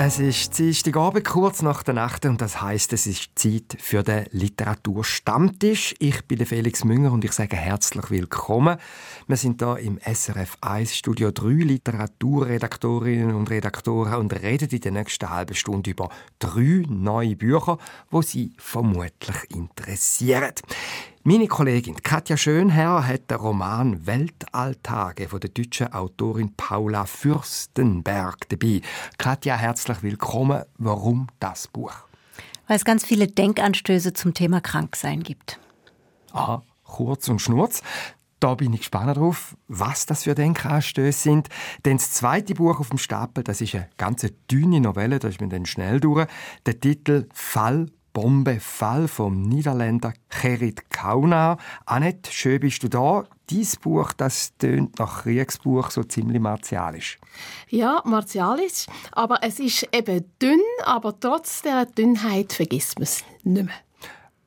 es ist Dienstagabend, kurz nach der Nacht, und das heißt, es ist Zeit für den Literaturstammtisch. Ich bin Felix Münger und ich sage herzlich willkommen. Wir sind hier im SRF 1 Studio 3 Literaturredaktorinnen und Redaktoren und reden in der nächsten halben Stunde über drei neue Bücher, die Sie vermutlich interessieren. Meine Kollegin Katja Schönherr hat den Roman Weltalltage von der deutschen Autorin Paula Fürstenberg dabei. Katja, herzlich willkommen. Warum das Buch? Weil es ganz viele Denkanstöße zum Thema Kranksein gibt. Aha, kurz und schnurz. Da bin ich gespannt drauf, was das für Denkanstöße sind. Denn das zweite Buch auf dem Stapel, das ist eine ganz dünne Novelle, da ist man dann schnell durch. Der Titel Fall Bombefall vom Niederländer Gerrit Kauna. Annette, schön bist du da. Dein Buch, das tönt nach Kriegsbuch so ziemlich martialisch. Ja, martialisch. Aber es ist eben dünn, aber trotz der Dünnheit vergisst man es nicht mehr.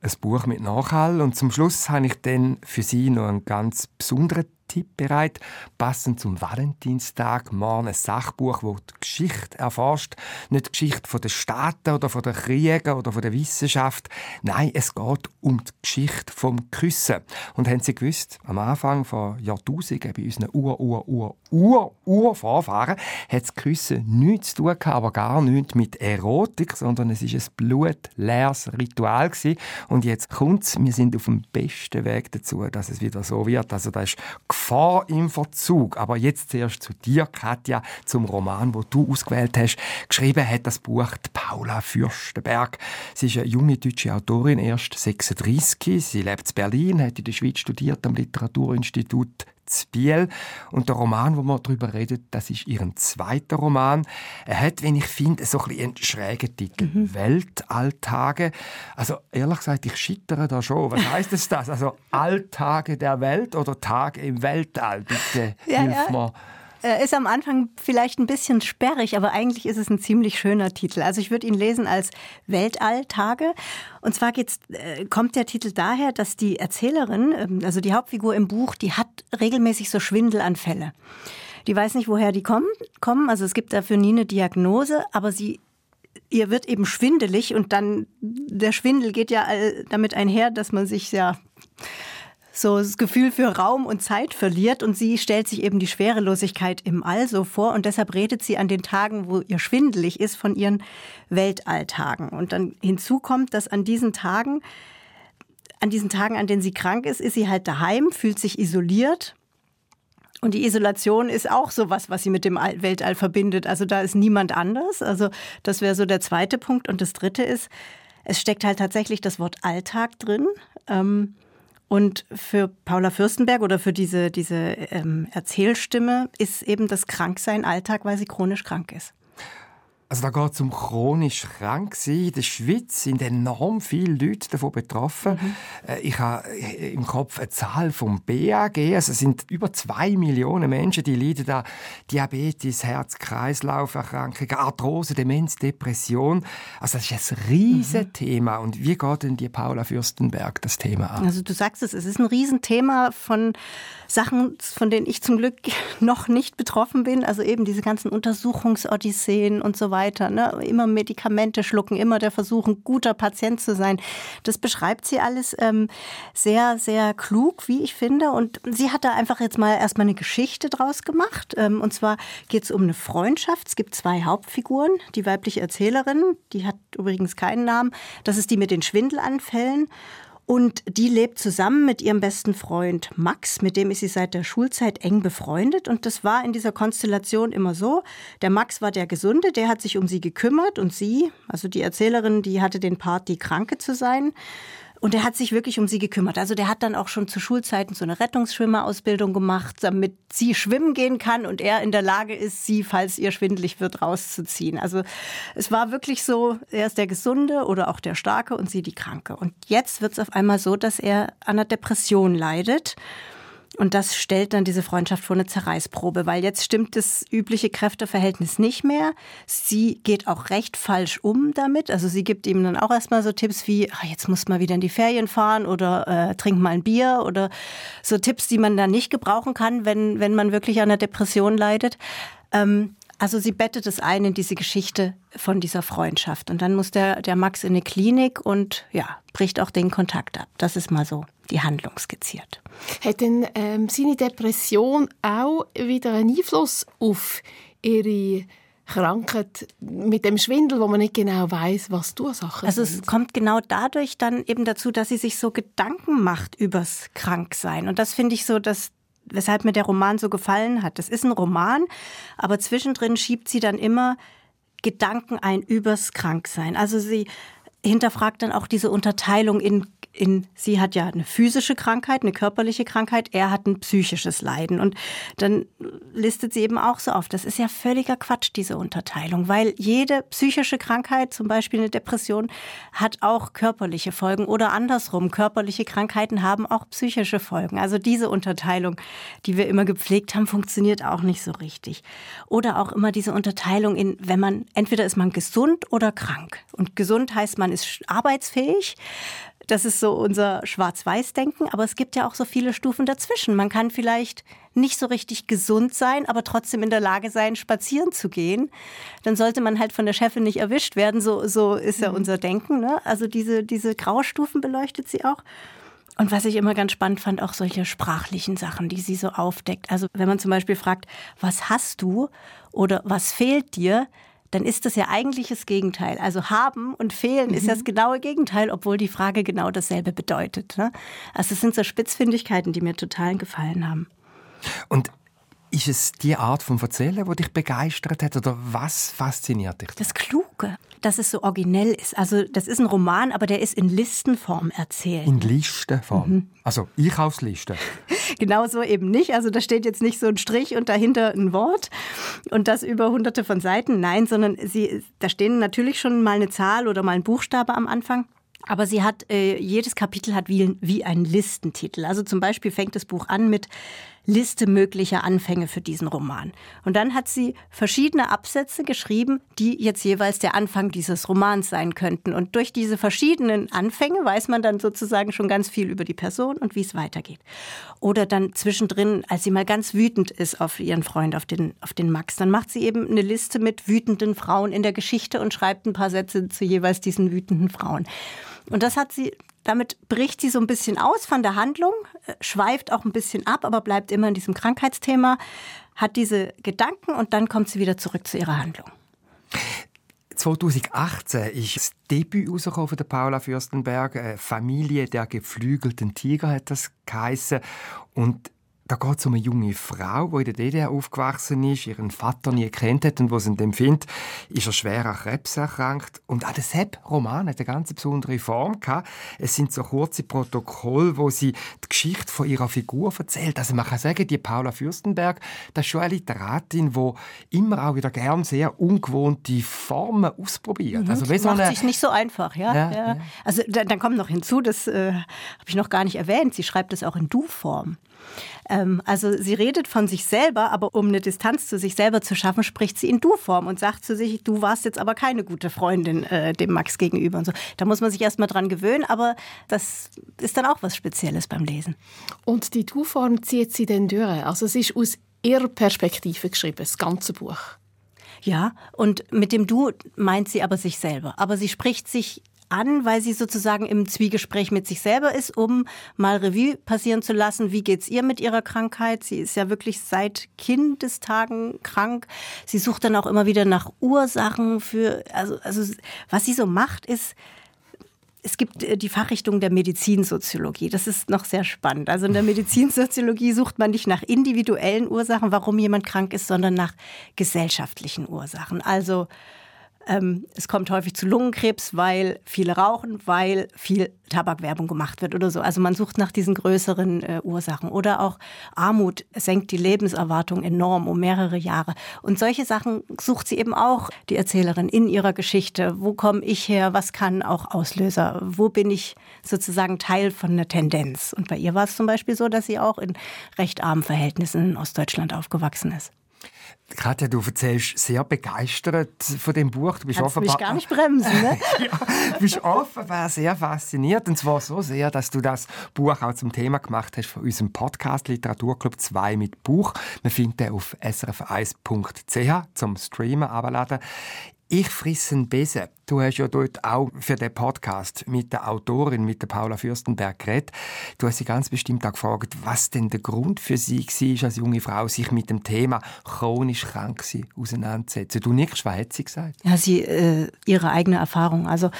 Ein Buch mit Nachhall und zum Schluss habe ich dann für Sie noch einen ganz besonderen Tipp bereit, passend zum Valentinstag, morgen ein Sachbuch, das die Geschichte erforscht. Nicht die Geschichte von den Staaten oder von den Kriegen oder von der Wissenschaft. Nein, es geht um die Geschichte vom Küssen. Und haben Sie gewusst, am Anfang von Jahrtausenden bei unseren Ur, Ur, Ur, Ur, Urvorfahren hat das Küssen nichts zu tun gehabt, aber gar nichts mit Erotik, sondern es ist ein blutleeres Ritual gewesen. Und jetzt kommt's, wir sind auf dem besten Weg dazu, dass es wieder so wird. Also da ist Gefahr im Verzug. Aber jetzt zuerst zu dir, Katja, zum Roman, wo du ausgewählt hast. Geschrieben hat das Buch Paula Fürstenberg. Sie ist eine junge deutsche Autorin, erst 36. Sie lebt in Berlin, hat in der Schweiz studiert am Literaturinstitut Biel. Und der Roman, wo wir darüber reden, das ist ihren zweiter Roman. Er hat, wenn ich finde, so ein einen schrägen Titel. Mhm. Weltalltage. Also, ehrlich gesagt, ich schittere da schon. Was heißt es das? Also, Alltage der Welt oder Tage im Weltall? Bitte, ja, hilf ja. mir. Äh, ist am Anfang vielleicht ein bisschen sperrig, aber eigentlich ist es ein ziemlich schöner Titel. Also ich würde ihn lesen als Weltalltage. Und zwar geht's, äh, kommt der Titel daher, dass die Erzählerin, ähm, also die Hauptfigur im Buch, die hat regelmäßig so Schwindelanfälle. Die weiß nicht, woher die kommen, kommen. Also es gibt dafür nie eine Diagnose, aber sie ihr wird eben schwindelig und dann der Schwindel geht ja damit einher, dass man sich ja so das Gefühl für Raum und Zeit verliert und sie stellt sich eben die Schwerelosigkeit im All so vor und deshalb redet sie an den Tagen, wo ihr schwindelig ist, von ihren Weltalltagen. Und dann hinzu kommt, dass an diesen Tagen, an diesen Tagen, an denen sie krank ist, ist sie halt daheim, fühlt sich isoliert. Und die Isolation ist auch so was, was sie mit dem Weltall verbindet. Also da ist niemand anders. Also das wäre so der zweite Punkt. Und das dritte ist, es steckt halt tatsächlich das Wort Alltag drin. Ähm, und für Paula Fürstenberg oder für diese, diese ähm, Erzählstimme ist eben das Kranksein Alltag, weil sie chronisch krank ist. Also da geht es um chronisch krank sein. In der Schweiz sind enorm viele Leute davon betroffen. Mhm. Äh, ich habe äh, im Kopf eine Zahl vom BAG. Also es sind über zwei Millionen Menschen, die leiden an Diabetes, Herz-Kreislauf-Erkrankungen, Arthrose, Demenz, Depression. Also das ist ein riesiges mhm. Thema. Und wie geht denn die Paula Fürstenberg das Thema an? Also du sagst es, es ist ein Riesenthema von Sachen, von denen ich zum Glück noch nicht betroffen bin. Also eben diese ganzen Untersuchungsodysseen und so weiter weiter. Ne? Immer Medikamente schlucken, immer der Versuch, ein guter Patient zu sein. Das beschreibt sie alles ähm, sehr, sehr klug, wie ich finde. Und sie hat da einfach jetzt mal erstmal eine Geschichte draus gemacht. Ähm, und zwar geht es um eine Freundschaft. Es gibt zwei Hauptfiguren. Die weibliche Erzählerin, die hat übrigens keinen Namen. Das ist die mit den Schwindelanfällen. Und die lebt zusammen mit ihrem besten Freund Max, mit dem ist sie seit der Schulzeit eng befreundet. Und das war in dieser Konstellation immer so. Der Max war der Gesunde, der hat sich um sie gekümmert und sie, also die Erzählerin, die hatte den Part, die Kranke zu sein. Und er hat sich wirklich um sie gekümmert. Also der hat dann auch schon zu Schulzeiten so eine Rettungsschwimmerausbildung gemacht, damit sie schwimmen gehen kann und er in der Lage ist, sie, falls ihr schwindlig wird, rauszuziehen. Also es war wirklich so, er ist der Gesunde oder auch der Starke und sie die Kranke. Und jetzt wird es auf einmal so, dass er an einer Depression leidet. Und das stellt dann diese Freundschaft vor eine Zerreißprobe, weil jetzt stimmt das übliche Kräfteverhältnis nicht mehr. Sie geht auch recht falsch um damit. Also sie gibt ihm dann auch erstmal so Tipps wie, ach, jetzt muss mal wieder in die Ferien fahren oder äh, trink mal ein Bier oder so Tipps, die man dann nicht gebrauchen kann, wenn, wenn man wirklich an einer Depression leidet. Ähm, also sie bettet es ein in diese Geschichte von dieser Freundschaft. Und dann muss der, der Max in eine Klinik und ja, bricht auch den Kontakt ab. Das ist mal so die Handlung skizziert. Hat denn ähm, seine Depression auch wieder einen Einfluss auf ihre Krankheit mit dem Schwindel, wo man nicht genau weiß, was die Ursachen also sind. es kommt genau dadurch dann eben dazu, dass sie sich so Gedanken macht übers Kranksein. Und das finde ich so, dass weshalb mir der Roman so gefallen hat. Das ist ein Roman, aber zwischendrin schiebt sie dann immer Gedanken ein übers Kranksein. Also sie hinterfragt dann auch diese Unterteilung in in, sie hat ja eine physische Krankheit, eine körperliche Krankheit, er hat ein psychisches Leiden. Und dann listet sie eben auch so auf. Das ist ja völliger Quatsch, diese Unterteilung, weil jede psychische Krankheit, zum Beispiel eine Depression, hat auch körperliche Folgen oder andersrum. Körperliche Krankheiten haben auch psychische Folgen. Also diese Unterteilung, die wir immer gepflegt haben, funktioniert auch nicht so richtig. Oder auch immer diese Unterteilung in, wenn man, entweder ist man gesund oder krank. Und gesund heißt, man ist arbeitsfähig. Das ist so unser Schwarz-Weiß-Denken, aber es gibt ja auch so viele Stufen dazwischen. Man kann vielleicht nicht so richtig gesund sein, aber trotzdem in der Lage sein, spazieren zu gehen. Dann sollte man halt von der Chefin nicht erwischt werden. So, so ist ja mhm. unser Denken. Ne? Also diese, diese Graustufen beleuchtet sie auch. Und was ich immer ganz spannend fand, auch solche sprachlichen Sachen, die sie so aufdeckt. Also wenn man zum Beispiel fragt, was hast du oder was fehlt dir, dann ist das ja eigentlich das Gegenteil. Also haben und fehlen mhm. ist das genaue Gegenteil, obwohl die Frage genau dasselbe bedeutet. Ne? Also es sind so Spitzfindigkeiten, die mir total gefallen haben. Und ist es die Art von Erzählen, die dich begeistert hat? Oder was fasziniert dich? Das Kluge, dass es so originell ist. Also das ist ein Roman, aber der ist in Listenform erzählt. In Listenform? Mhm. Also Einkaufsliste? genau so eben nicht. Also da steht jetzt nicht so ein Strich und dahinter ein Wort und das über hunderte von Seiten. Nein, sondern sie, da stehen natürlich schon mal eine Zahl oder mal ein Buchstabe am Anfang. Aber sie hat, äh, jedes Kapitel hat wie, wie einen Listentitel. Also zum Beispiel fängt das Buch an mit Liste möglicher Anfänge für diesen Roman. Und dann hat sie verschiedene Absätze geschrieben, die jetzt jeweils der Anfang dieses Romans sein könnten. Und durch diese verschiedenen Anfänge weiß man dann sozusagen schon ganz viel über die Person und wie es weitergeht. Oder dann zwischendrin, als sie mal ganz wütend ist auf ihren Freund, auf den, auf den Max, dann macht sie eben eine Liste mit wütenden Frauen in der Geschichte und schreibt ein paar Sätze zu jeweils diesen wütenden Frauen. Und das hat sie damit bricht sie so ein bisschen aus von der Handlung, äh, schweift auch ein bisschen ab, aber bleibt immer in diesem Krankheitsthema, hat diese Gedanken und dann kommt sie wieder zurück zu ihrer Handlung. 2018 ist das Debüt von der Paula Fürstenberg. Familie der geflügelten Tiger hat das geheißen. Und da geht es um eine junge Frau, die in der DDR aufgewachsen ist, ihren Vater nie kennt hat und wo sie ihn findet, ist er schwer an Krebs erkrankt. Und auch der Sepp-Roman hat eine ganz besondere Form gehabt. Es sind so kurze Protokolle, wo sie die Geschichte von ihrer Figur erzählt. Also man kann sagen, die Paula Fürstenberg, das ist schon eine Literatin, die immer auch wieder gern sehr ungewohnte Formen ausprobiert. Mhm, also, das macht so sich nicht so einfach, ja. ja, ja. Also dann kommt noch hinzu, das äh, habe ich noch gar nicht erwähnt, sie schreibt es auch in Du-Form. Ähm, also sie redet von sich selber, aber um eine Distanz zu sich selber zu schaffen, spricht sie in Du-Form und sagt zu sich, du warst jetzt aber keine gute Freundin äh, dem Max gegenüber und so. Da muss man sich erstmal dran gewöhnen, aber das ist dann auch was Spezielles beim Lesen. Und die Du-Form zieht sie dann durch. Also es ist aus ihrer Perspektive geschrieben, das ganze Buch. Ja, und mit dem Du meint sie aber sich selber. Aber sie spricht sich an, weil sie sozusagen im Zwiegespräch mit sich selber ist, um mal Revue passieren zu lassen, wie geht's ihr mit ihrer Krankheit? Sie ist ja wirklich seit Kindestagen krank. Sie sucht dann auch immer wieder nach Ursachen für, also, also was sie so macht, ist, es gibt äh, die Fachrichtung der Medizinsoziologie. Das ist noch sehr spannend. Also in der Medizinsoziologie sucht man nicht nach individuellen Ursachen, warum jemand krank ist, sondern nach gesellschaftlichen Ursachen. Also ähm, es kommt häufig zu Lungenkrebs, weil viele rauchen, weil viel Tabakwerbung gemacht wird oder so. Also man sucht nach diesen größeren äh, Ursachen. Oder auch Armut senkt die Lebenserwartung enorm um mehrere Jahre. Und solche Sachen sucht sie eben auch, die Erzählerin, in ihrer Geschichte. Wo komme ich her? Was kann auch Auslöser? Wo bin ich sozusagen Teil von einer Tendenz? Und bei ihr war es zum Beispiel so, dass sie auch in recht armen Verhältnissen in Ostdeutschland aufgewachsen ist. Katja, du erzählst sehr begeistert von dem Buch. Du bist Kannst offenbar mich gar nicht bremsen, ne? ja, du bist offenbar sehr fasziniert und zwar so sehr, dass du das Buch auch zum Thema gemacht hast von unserem Podcast Literaturclub 2 mit Buch. Man findet den auf srf1.ch zum Streamen abladen. Ich frisse einen Besen. Du hast ja dort auch für den Podcast mit der Autorin, mit der Paula Fürstenberg geredet. Du hast sie ganz bestimmt auch gefragt, was denn der Grund für sie war, als junge Frau, sich mit dem Thema chronisch krank sein auseinanderzusetzen. Du nichts, was hat sie gesagt? Ja, sie, äh, ihre eigene Erfahrung. Also,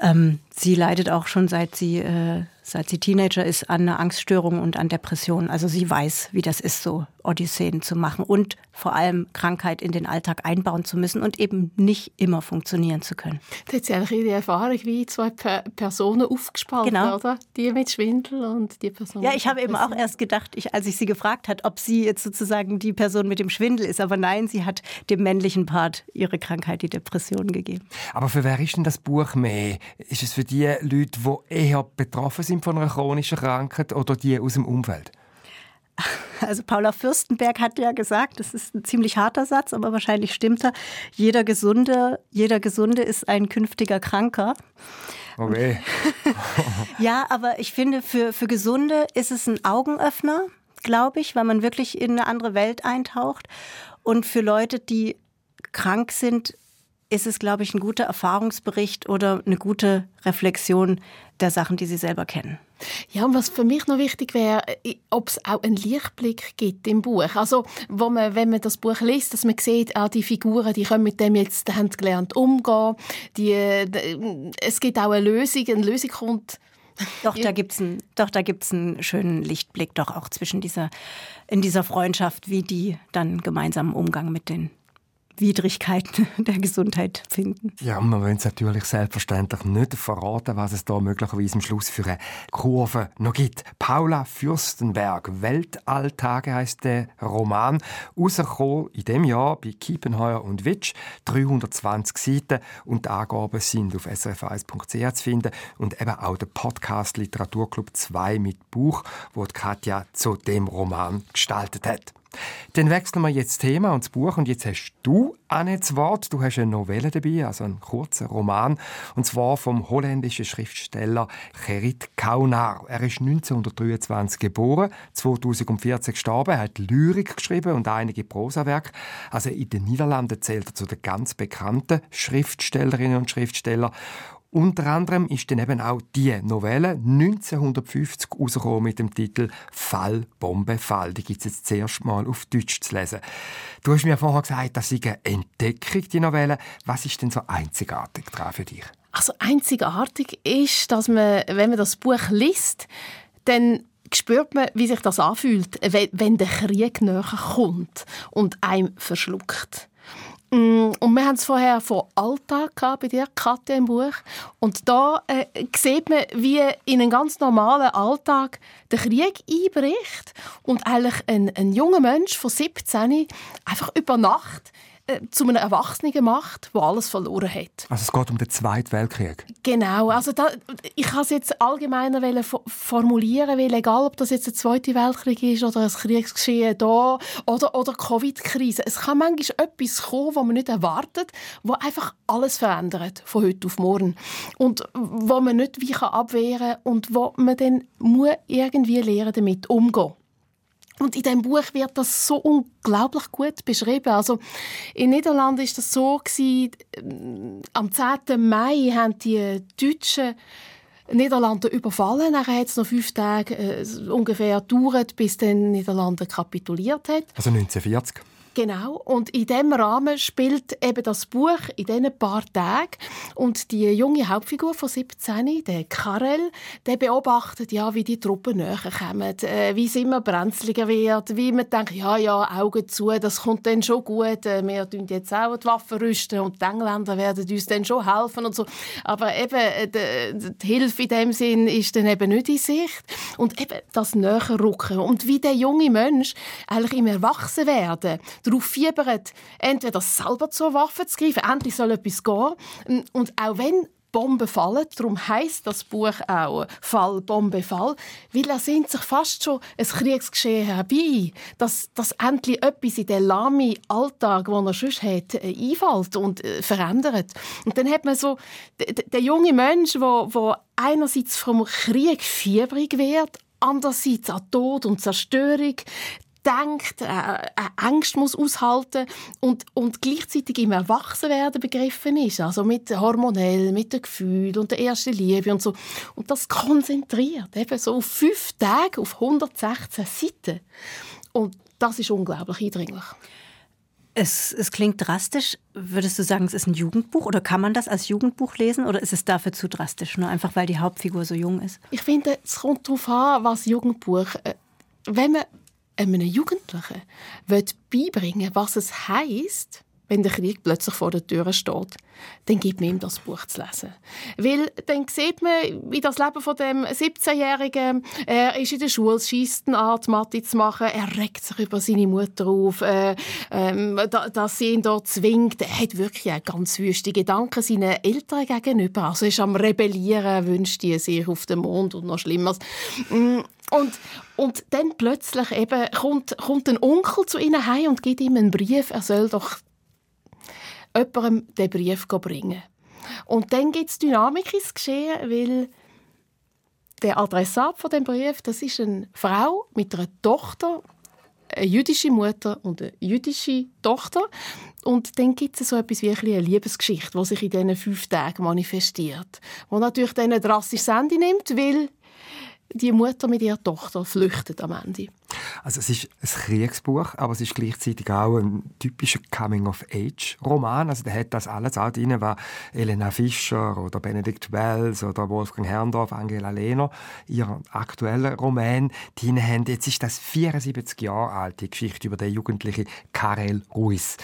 ähm, sie leidet auch schon seit sie äh, seit sie Teenager ist, an einer Angststörung und an Depressionen. Also sie weiß, wie das ist, so Odysseen zu machen und vor allem Krankheit in den Alltag einbauen zu müssen und eben nicht immer funktionieren zu können. Das hat sie eigentlich die Erfahrung wie zwei Personen aufgespalten, genau. oder? Die mit Schwindel und die Person. Ja, ich habe eben auch erst gedacht, ich, als ich sie gefragt hat, ob sie jetzt sozusagen die Person mit dem Schwindel ist. Aber nein, sie hat dem männlichen Part ihre Krankheit, die Depression gegeben. Aber für wer ist denn das Buch mehr? Ist es für die Leute, die eher betroffen sind von einer chronischen Krankheit oder die aus dem Umfeld? Also Paula Fürstenberg hat ja gesagt, das ist ein ziemlich harter Satz, aber wahrscheinlich stimmt er. Jeder Gesunde, jeder Gesunde ist ein künftiger Kranker. Okay. ja, aber ich finde, für, für Gesunde ist es ein Augenöffner, glaube ich, weil man wirklich in eine andere Welt eintaucht. Und für Leute, die krank sind, ist es, glaube ich, ein guter Erfahrungsbericht oder eine gute Reflexion der Sachen, die sie selber kennen. Ja, und was für mich noch wichtig wäre, ob es auch einen Lichtblick gibt im Buch. Also, wo man, wenn man das Buch liest, dass man sieht, auch die Figuren, die können mit dem jetzt haben gelernt umgehen. Die, es gibt auch eine Lösung, eine Lösung kommt. Doch, da gibt's einen, doch, da gibt's einen schönen Lichtblick, doch auch zwischen dieser, in dieser Freundschaft, wie die dann gemeinsam Umgang mit den Widrigkeiten der Gesundheit finden. Ja, man will es natürlich selbstverständlich nicht verraten, was es da möglicherweise am Schluss für eine Kurve noch gibt. Paula Fürstenberg, Weltalltage heißt der Roman, rausgekommen in dem Jahr bei Kiepenheuer und Witsch, 320 Seiten und die Angaben sind auf srf1.ch zu finden und eben auch der Podcast Literaturclub 2 mit Buch, wo Katja zu dem Roman gestaltet hat. Dann wechseln wir jetzt das Thema und das Buch und jetzt hast du Anne das Wort. Du hast eine Novelle dabei, also einen kurzen Roman, und zwar vom holländischen Schriftsteller Gerrit Kaunar. Er ist 1923 geboren, 2014 gestorben. Er hat Lyrik geschrieben und einige Prosawerke. Also in den Niederlanden zählt er zu den ganz bekannten Schriftstellerinnen und Schriftstellern. Unter anderem ist dann eben auch die Novelle 1950 rausgekommen mit dem Titel Fall, Bombe, Fall. Die gibt es jetzt zuerst mal auf Deutsch zu lesen. Du hast mir vorher gesagt, das ist eine Entdeckung, die Novelle. Was ist denn so einzigartig daran für dich? Also einzigartig ist, dass man, wenn man das Buch liest, dann spürt man, wie sich das anfühlt, wenn der Krieg näher kommt und einem verschluckt. Mm, und wir haben es vorher von Alltag bei dir, Katja, im Buch. Und da äh, sieht man, wie in einem ganz normalen Alltag der Krieg einbricht und eigentlich ein, ein junger Mensch von 17 einfach über Nacht zu einem Erwachsenen macht, der alles verloren hat. Also es geht um den Zweiten Weltkrieg. Genau, also da, ich kann es jetzt allgemeiner formulieren, weil egal, ob das jetzt der Zweite Weltkrieg ist oder ein Kriegsgeschehen da oder, oder Covid-Krise, es kann manchmal etwas kommen, was man nicht erwartet, wo einfach alles verändert, von heute auf morgen. Und wo man nicht wie abwehren kann und wo man dann muss irgendwie lernen damit umgehen und in dem Buch wird das so unglaublich gut beschrieben. Also in Niederlanden ist das so gewesen, äh, am 10. Mai haben die Deutschen Niederlande überfallen. Dann hat es noch fünf Tage äh, ungefähr gedauert, bis dann Niederlande kapituliert hat. Also 1940? Genau. Und in diesem Rahmen spielt eben das Buch in diesen paar Tagen. Und die junge Hauptfigur von 17, der Karel, der beobachtet, ja, wie die Truppen näher kommen, äh, wie es immer brenzliger wird, wie man denkt, ja, ja, Augen zu, das kommt dann schon gut. Äh, wir tun jetzt auch die Waffen rüsten und die Engländer werden uns dann schon helfen und so. Aber eben, äh, die, die Hilfe in dem Sinn ist dann eben nicht in Sicht. Und eben das Näherrücken. Und wie der junge Mensch eigentlich im Erwachsenwerden darauf fiebert, entweder selber zur Waffe zu greifen, endlich soll etwas gehen. Und auch wenn Bomben fallen. Darum heißt das Buch auch Fall, Bombe, Fall. Weil er sehnt sich fast schon ein Kriegsgeschehen herbei, dass, dass endlich etwas in den lahmen Alltag, den er sonst hat, äh, einfällt und äh, verändert. Und dann hat man so den jungen Mensch, der einerseits vom Krieg fiebrig wird, andererseits an Tod und Zerstörung, denkt, äh, äh, Angst muss aushalten und, und gleichzeitig im Erwachsenwerden begriffen ist, also mit hormonell, mit dem Gefühl und der ersten Liebe und so. Und das konzentriert eben so auf fünf Tage auf 116 Seiten. Und das ist unglaublich eindringlich. Es, es, klingt drastisch. Würdest du sagen, es ist ein Jugendbuch oder kann man das als Jugendbuch lesen oder ist es dafür zu drastisch, nur einfach weil die Hauptfigur so jung ist? Ich finde, es kommt darauf an, was Jugendbuch. Äh, wenn man einem Jugendlichen beibringen was es heißt, wenn der Krieg plötzlich vor der Tür steht, dann gibt man ihm das Buch zu lesen. Weil dann sieht man, wie das Leben von dem 17-Jährigen, er ist in der Schule, schießt eine Art Mathe zu machen, er regt sich über seine Mutter auf, äh, äh, dass sie ihn dort zwingt. Er hat wirklich ganz wüste Gedanken seinen Eltern gegenüber. Also er ist am Rebellieren, wünscht die sich auf den Mond und noch Schlimmeres. Mm, und, und dann plötzlich eben kommt, kommt ein Onkel zu ihnen heim und gibt ihm einen Brief, er soll doch jemandem den Brief bringen. Und dann gibt es Dynamik ins Geschehen, weil der Adressat von dem Brief, das ist eine Frau mit einer Tochter, eine jüdische Mutter und eine jüdische Tochter. Und dann gibt es so etwas wie eine Liebesgeschichte, die sich in diesen fünf Tagen manifestiert. Die natürlich dann ein drastisches Ende nimmt, weil die Mutter mit ihrer Tochter flüchtet am Ende. Also es ist ein Kriegsbuch, aber es ist gleichzeitig auch ein typischer Coming-of-Age-Roman. Also der hat das alles auch drin, was Elena Fischer oder Benedikt Wells oder Wolfgang Herrndorf, Angela Lehner, ihr aktueller Roman drin haben. Jetzt ist das 74 Jahre alt, die Geschichte über den jugendlichen Karel Ruiz.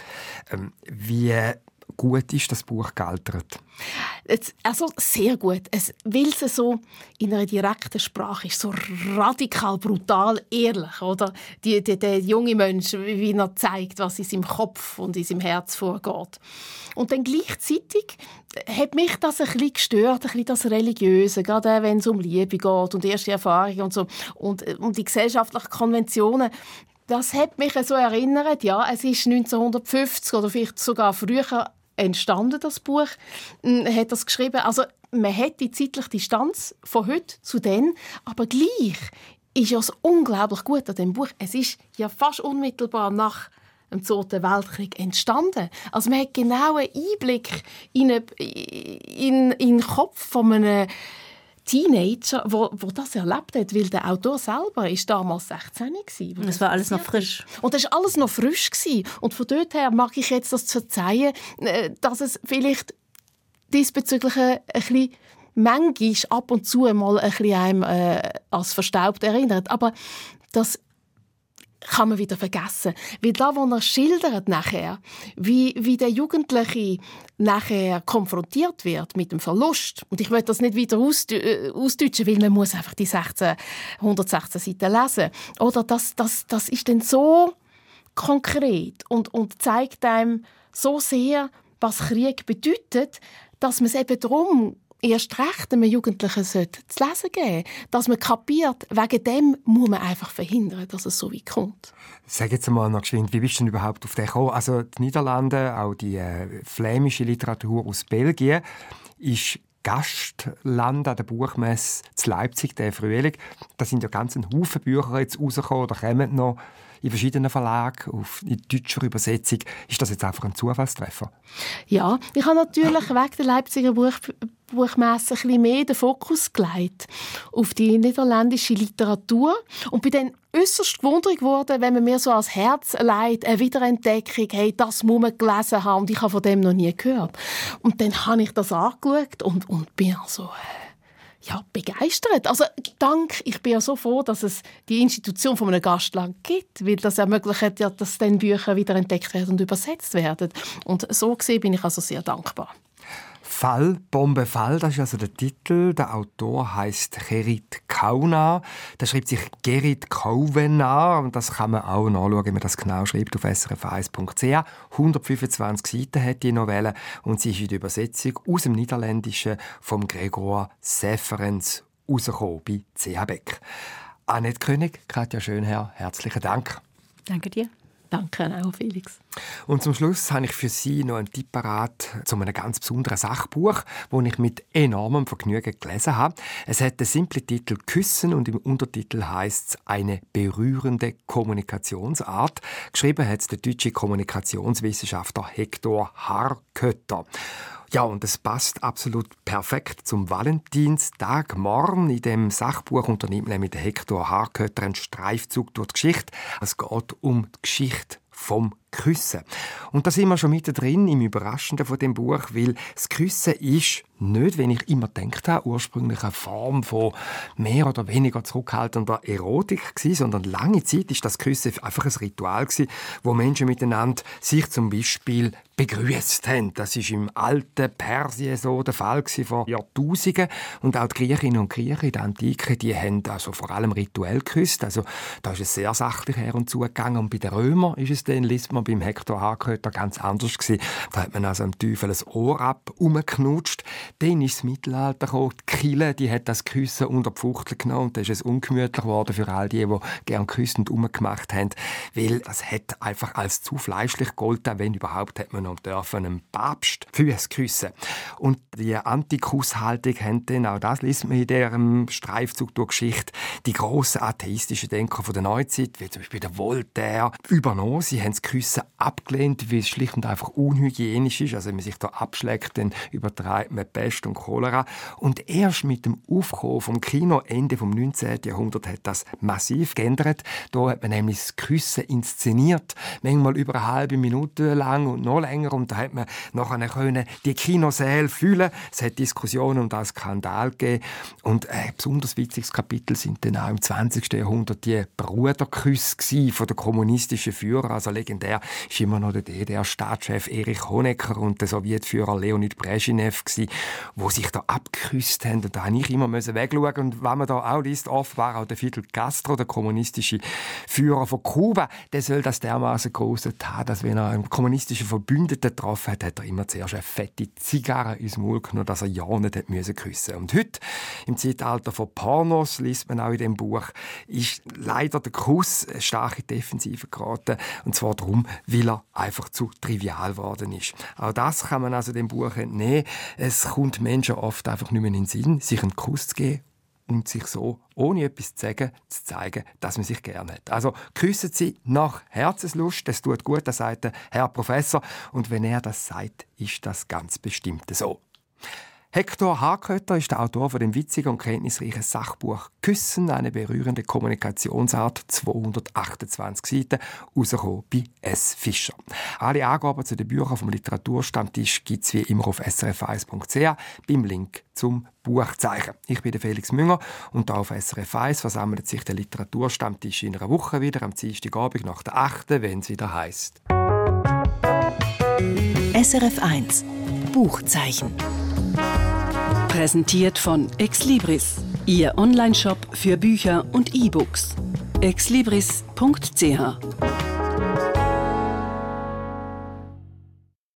Ähm, wie gut ist das Buch gealtert? Also sehr gut. Es, weil es so in einer direkten Sprache ist, so radikal, brutal, ehrlich. Oder? Die, die, der junge Mensch, wie er zeigt, was in seinem Kopf und in seinem Herz vorgeht. Und dann gleichzeitig hat mich das ein bisschen gestört, ein bisschen das Religiöse, gerade wenn es um Liebe geht und erste Erfahrungen und so. Und, und die gesellschaftlichen Konventionen, das hat mich so erinnert, ja, es ist 1950 oder vielleicht sogar früher entstanden, das Buch, hm, hat das geschrieben. Also man hat die zeitliche Distanz von heute zu dann, aber gleich ist ja unglaublich gut an dem Buch. Es ist ja fast unmittelbar nach dem Zweiten Weltkrieg entstanden. Also man hat genau einen Einblick in, eine, in, in den Kopf von einem Teenager, wo, wo das erlebt hat, weil der Autor selber ist damals 16 gewesen. Und es war alles noch frisch. Und das war alles noch frisch gewesen. Und von dort her mag ich jetzt das verzeihen, äh, dass es vielleicht diesbezüglich ein, bisschen manchmal ab und zu mal ein bisschen einem äh, als verstaubt erinnert. Aber das kann man wieder vergessen. Weil da, wo er schildert nachher, wie, wie der Jugendliche nachher konfrontiert wird mit dem Verlust. Und ich möchte das nicht wieder äh, ausdeutschen, weil man muss einfach die 16, 116 Seiten lesen. Oder das, das, das ist dann so konkret und, und zeigt einem so sehr, was Krieg bedeutet, dass man es eben darum erst recht einem Jugendlichen zu lesen geben dass man kapiert, wegen dem muss man einfach verhindern, dass es so weit kommt. Sag jetzt mal noch geschwind, wie bist du denn überhaupt auf den gekommen? Also die Niederlande, auch die äh, flämische Literatur aus Belgien, ist Gastland an der Buchmesse zu Leipzig, der Frühling. Da sind ja ganz ein Haufen Bücher jetzt rausgekommen oder kommen noch in verschiedenen Verlagen, auf, in deutscher Übersetzung. Ist das jetzt einfach ein Zufallstreffer? Ja, ich habe natürlich wegen der Leipziger Buch Buchmesse ein bisschen mehr den Fokus gelegt auf die niederländische Literatur. Und bei den äußerst gewundert geworden, wenn man mir so als Herz leidet, eine Wiederentdeckung, hey, das muss man gelesen haben und ich habe von dem noch nie gehört. Und dann habe ich das angeschaut und, und bin so... Äh, ja, begeistert. Also dank, ich bin ja so froh, dass es die Institution von einem Gastland gibt, weil das ermöglicht ja, dass dann Bücher wieder entdeckt werden und übersetzt werden. Und so gesehen bin ich also sehr dankbar. Fall, Bombe, Fall, das ist also der Titel. Der Autor heißt Gerrit Kauna. Der schreibt sich Gerrit Kauvenar. Und das kann man auch nachschauen, wenn man das genau schreibt, auf srf1.ch. 125 Seiten hat die Novelle und sie ist in der Übersetzung aus dem Niederländischen vom Gregor Seferens rausgekommen bei CH Beck. Annette König, Katja Schönherr, herzlichen Dank. Danke dir. Danke auch, Felix. Und zum Schluss habe ich für Sie noch einen Tipp parat zu einem ganz besonderen Sachbuch, das ich mit enormem Vergnügen gelesen habe. Es hat den simplen Titel Küssen und im Untertitel heißt es eine berührende Kommunikationsart. Geschrieben hat es der deutsche Kommunikationswissenschaftler Hector Harkötter. Ja, und es passt absolut perfekt zum Valentinstag. Morgen in dem Sachbuch unternimmt nämlich der Hector Harkötter einen Streifzug durch die Geschichte. Es geht um die Geschichte vom Küssen. Und da sind wir schon mittendrin im Überraschenden von dem Buch, weil das Küssen ist nicht, wenn ich immer gedacht habe, ursprünglich eine Form von mehr oder weniger zurückhaltender Erotik gewesen, sondern lange Zeit ist das Küssen einfach ein Ritual gewesen, wo Menschen miteinander sich zum Beispiel begrüßt haben. Das ist im alten Persien so der Fall gewesen, vor Jahrtausenden und auch die Griechinnen und Griechen in der Antike, die haben also vor allem rituell geküsst. Also da ist es sehr sachlich her und zugegangen und bei den Römern ist es dann, liest man beim Hector Haarkötter ganz anders gewesen. Da hat man also am Teufel ein Ohr ab, umgeknutscht. Dann ist das Mittelalter gekommen. Die Kille, die hat das Küssen unter die Fuchtel genommen und dann ist es ungemütlich geworden für all die, die gern küssend umgemacht haben, weil das hat einfach als zu fleischlich gegolten, wenn überhaupt hat man noch dürfen einem Papst Füße küssen. Und die Antikushaltung haben dann, auch das liest man in diesem Streifzug durch Geschichte, die grossen atheistischen Denker von der Neuzeit, wie zum Beispiel der Voltaire, übernommen. Sie haben das Küssen abgelehnt, weil es schlicht und einfach unhygienisch ist. Also wenn man sich da abschlägt, dann übertreibt man Pest und Cholera. Und erst mit dem Aufkommen vom Kino Ende vom 19. Jahrhundert hat das massiv geändert. Da hat man nämlich das Küssen inszeniert, manchmal über eine halbe Minute lang und noch länger. Und da hat man nachher können die Kinosäle fühlen. Es hat Diskussionen und auch Skandal gegeben. Und ein besonders witziges Kapitel sind dann auch im 20. Jahrhundert die Bruderküsse von der kommunistischen Führer. Also legendär ist immer noch der DDR-Staatschef Erich Honecker und der Sowjetführer Leonid Brezhnev wo sich da abgeküsst haben. Und da habe ich immer wegschauen. Und wenn man da auch liest, oft war auch der Fidel Castro, der kommunistische Führer von Kuba, der soll das dermaßen groß haben, dass wenn er einen kommunistischen Verbündeten getroffen hat, hat er immer zuerst eine fette Zigarre ins Maul genommen, dass er ja nicht müssen küssen. Und heute, im Zeitalter von Pornos, liest man auch in dem Buch, ist leider der Kuss eine starke Defensive geraten. Und zwar darum, weil er einfach zu trivial geworden ist. Auch das kann man also dem Buch entnehmen. Es kommt Menschen oft einfach nicht mehr in den Sinn, sich einen Kuss zu geben und sich so, ohne etwas zu sagen, zu zeigen, dass man sich gerne hat. Also küssen Sie nach Herzenslust, das tut gut, das sagt der Herr Professor. Und wenn er das sagt, ist das ganz bestimmt so. Hector Hakötter ist der Autor von dem witzigen und kenntnisreichen Sachbuch Küssen, eine berührende Kommunikationsart, 228 Seiten, rausgekommen bei S. Fischer. Alle Angaben zu den Büchern vom Literaturstammtisch gibt es wie immer auf srf1.ch beim Link zum Buchzeichen. Ich bin Felix Münger und auf SRF 1 versammelt sich der Literaturstammtisch in einer Woche wieder am Dienstagabend nach der 8., wenn es wieder heisst. SRF 1 Buchzeichen. Präsentiert von Exlibris, Ihr Onlineshop für Bücher und E-Books. exlibris.ch